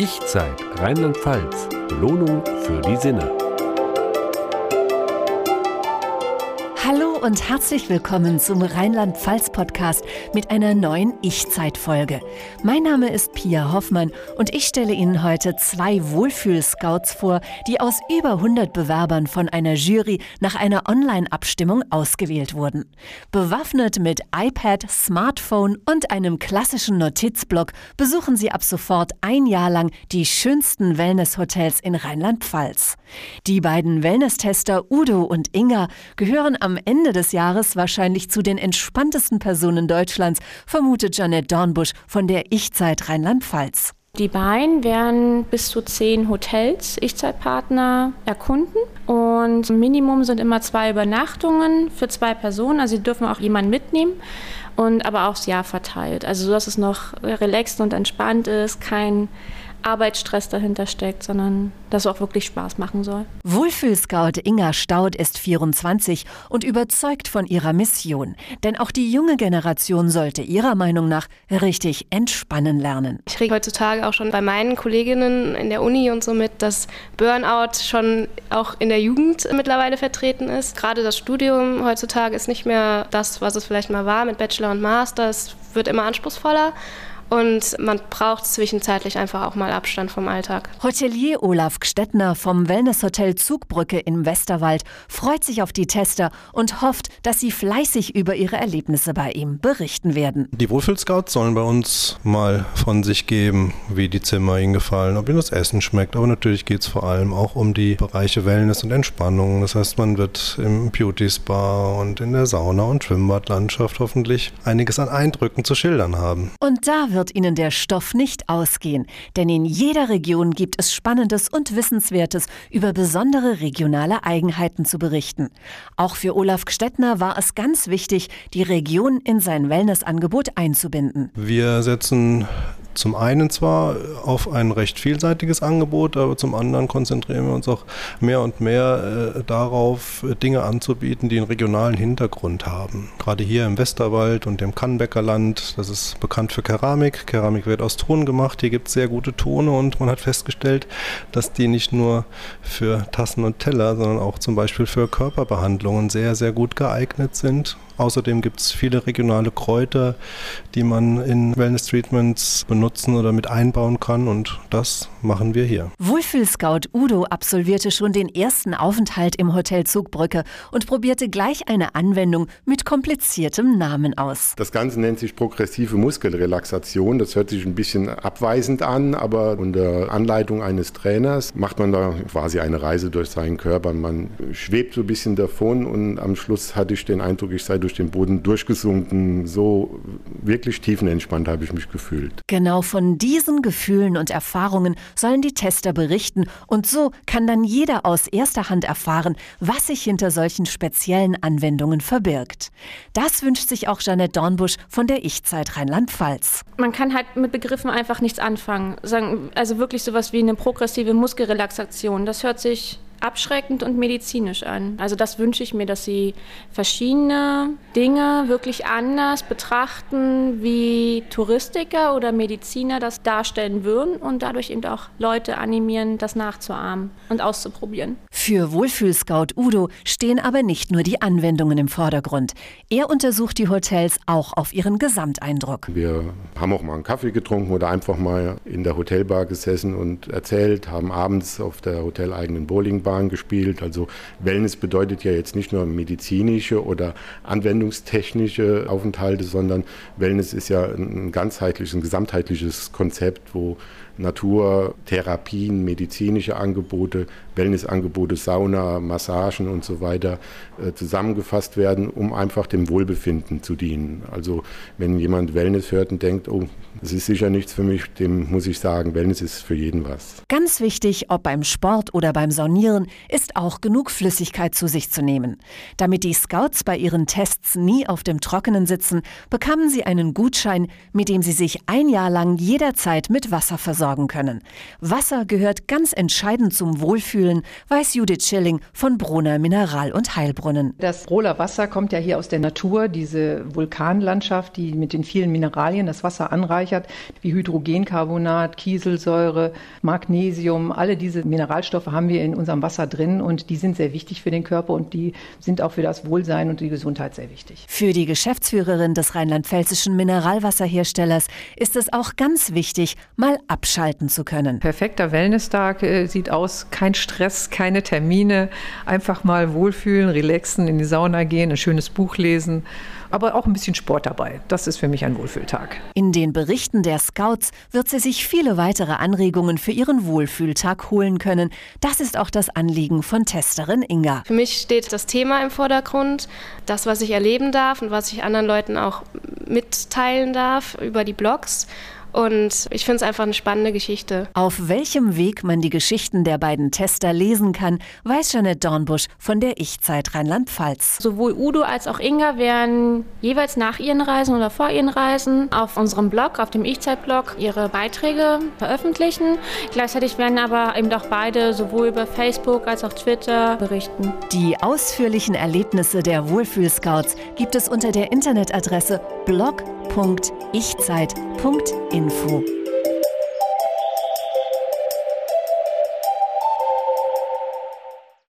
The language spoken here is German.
Ich-Zeit Rheinland-Pfalz. Belohnung für die Sinne. Und herzlich willkommen zum Rheinland-Pfalz-Podcast mit einer neuen Ich-Zeit-Folge. Mein Name ist Pia Hoffmann und ich stelle Ihnen heute zwei Wohlfühl-Scouts vor, die aus über 100 Bewerbern von einer Jury nach einer Online-Abstimmung ausgewählt wurden. Bewaffnet mit iPad, Smartphone und einem klassischen Notizblock besuchen sie ab sofort ein Jahr lang die schönsten Wellness-Hotels in Rheinland-Pfalz. Die beiden Wellness-Tester Udo und Inga gehören am Ende des Jahres wahrscheinlich zu den entspanntesten Personen Deutschlands, vermutet Janet Dornbusch von der Ich-Zeit Rheinland-Pfalz. Die beiden werden bis zu zehn Hotels, Ich-Zeitpartner, erkunden. Und Minimum sind immer zwei Übernachtungen für zwei Personen. Also sie dürfen auch jemanden mitnehmen und aber aufs Jahr verteilt. Also so, dass es noch relaxed und entspannt ist, kein Arbeitsstress dahinter steckt, sondern dass es auch wirklich Spaß machen soll. Wohlfühlscout Inga Staud ist 24 und überzeugt von ihrer Mission. Denn auch die junge Generation sollte ihrer Meinung nach richtig entspannen lernen. Ich kriege heutzutage auch schon bei meinen Kolleginnen in der Uni und so mit, dass Burnout schon auch in der Jugend mittlerweile vertreten ist. Gerade das Studium heutzutage ist nicht mehr das, was es vielleicht mal war mit Bachelor und Master. Es wird immer anspruchsvoller. Und man braucht zwischenzeitlich einfach auch mal Abstand vom Alltag. Hotelier Olaf Gstettner vom Wellnesshotel Zugbrücke im Westerwald freut sich auf die Tester und hofft, dass sie fleißig über ihre Erlebnisse bei ihm berichten werden. Die Wohlfühlscouts sollen bei uns mal von sich geben, wie die Zimmer ihnen gefallen, ob ihnen das Essen schmeckt. Aber natürlich geht es vor allem auch um die Bereiche Wellness und Entspannung. Das heißt, man wird im Beauty Spa und in der Sauna und Schwimmbadlandschaft hoffentlich einiges an Eindrücken zu schildern haben. Und da wird wird Ihnen der Stoff nicht ausgehen, denn in jeder Region gibt es Spannendes und Wissenswertes über besondere regionale Eigenheiten zu berichten. Auch für Olaf Gstettner war es ganz wichtig, die Region in sein Wellnessangebot einzubinden. Wir setzen zum einen zwar auf ein recht vielseitiges Angebot, aber zum anderen konzentrieren wir uns auch mehr und mehr äh, darauf, Dinge anzubieten, die einen regionalen Hintergrund haben. Gerade hier im Westerwald und im Kannbecker Land, das ist bekannt für Keramik. Keramik. Wird aus Ton gemacht, hier gibt es sehr gute Tone und man hat festgestellt, dass die nicht nur für Tassen und Teller, sondern auch zum Beispiel für Körperbehandlungen sehr, sehr gut geeignet sind Außerdem gibt es viele regionale Kräuter, die man in Wellness-Treatments benutzen oder mit einbauen kann und das machen wir hier. Wohlfühlscout Udo absolvierte schon den ersten Aufenthalt im Hotel Zugbrücke und probierte gleich eine Anwendung mit kompliziertem Namen aus. Das Ganze nennt sich progressive Muskelrelaxation. Das hört sich ein bisschen abweisend an, aber unter Anleitung eines Trainers macht man da quasi eine Reise durch seinen Körper. Man schwebt so ein bisschen davon und am Schluss hatte ich den Eindruck, ich sei durch den Boden durchgesunken. So wirklich tiefenentspannt habe ich mich gefühlt. Genau von diesen Gefühlen und Erfahrungen sollen die Tester berichten und so kann dann jeder aus erster Hand erfahren, was sich hinter solchen speziellen Anwendungen verbirgt. Das wünscht sich auch Janette Dornbusch von der Ich-Zeit Rheinland-Pfalz. Man kann halt mit Begriffen einfach nichts anfangen. Also wirklich sowas wie eine progressive Muskelrelaxation. Das hört sich abschreckend und medizinisch an. Also das wünsche ich mir, dass sie verschiedene Dinge wirklich anders betrachten, wie Touristiker oder Mediziner das darstellen würden und dadurch eben auch Leute animieren, das nachzuahmen und auszuprobieren. Für Wohlfühlscout Udo stehen aber nicht nur die Anwendungen im Vordergrund. Er untersucht die Hotels auch auf ihren Gesamteindruck. Wir haben auch mal einen Kaffee getrunken oder einfach mal in der Hotelbar gesessen und erzählt, haben abends auf der hoteleigenen Bowlingbahn Laufbahn gespielt. Also Wellness bedeutet ja jetzt nicht nur medizinische oder anwendungstechnische Aufenthalte, sondern Wellness ist ja ein ganzheitliches, ein gesamtheitliches Konzept, wo Natur, Therapien, medizinische Angebote, Wellnessangebote, Sauna, Massagen und so weiter äh, zusammengefasst werden, um einfach dem Wohlbefinden zu dienen. Also wenn jemand Wellness hört und denkt, oh, das ist sicher nichts für mich, dem muss ich sagen, Wellness ist für jeden was. Ganz wichtig, ob beim Sport oder beim Saunieren, Tieren ist auch genug Flüssigkeit zu sich zu nehmen. Damit die Scouts bei ihren Tests nie auf dem Trockenen sitzen, bekamen sie einen Gutschein, mit dem sie sich ein Jahr lang jederzeit mit Wasser versorgen können. Wasser gehört ganz entscheidend zum Wohlfühlen, weiß Judith Schilling von Brunner Mineral- und Heilbrunnen. Das Rohler Wasser kommt ja hier aus der Natur, diese Vulkanlandschaft, die mit den vielen Mineralien das Wasser anreichert, wie Hydrogencarbonat, Kieselsäure, Magnesium, alle diese Mineralstoffe haben wir in unserem Wasser drin und die sind sehr wichtig für den Körper und die sind auch für das Wohlsein und die Gesundheit sehr wichtig. Für die Geschäftsführerin des rheinland-pfälzischen Mineralwasserherstellers ist es auch ganz wichtig, mal abschalten zu können. Perfekter Wellness-Tag äh, sieht aus, kein Stress, keine Termine, einfach mal wohlfühlen, relaxen, in die Sauna gehen, ein schönes Buch lesen aber auch ein bisschen Sport dabei. Das ist für mich ein Wohlfühltag. In den Berichten der Scouts wird sie sich viele weitere Anregungen für ihren Wohlfühltag holen können. Das ist auch das Anliegen von Testerin Inga. Für mich steht das Thema im Vordergrund, das, was ich erleben darf und was ich anderen Leuten auch mitteilen darf über die Blogs. Und ich finde es einfach eine spannende Geschichte. Auf welchem Weg man die Geschichten der beiden Tester lesen kann, weiß Janet Dornbusch von der Ich-Zeit Rheinland-Pfalz. Sowohl Udo als auch Inga werden jeweils nach ihren Reisen oder vor ihren Reisen auf unserem Blog, auf dem Ich-Zeit-Blog, ihre Beiträge veröffentlichen. Gleichzeitig werden aber eben auch beide sowohl über Facebook als auch Twitter berichten. Die ausführlichen Erlebnisse der Wohlfühlscouts gibt es unter der Internetadresse blog.ichzeit.info.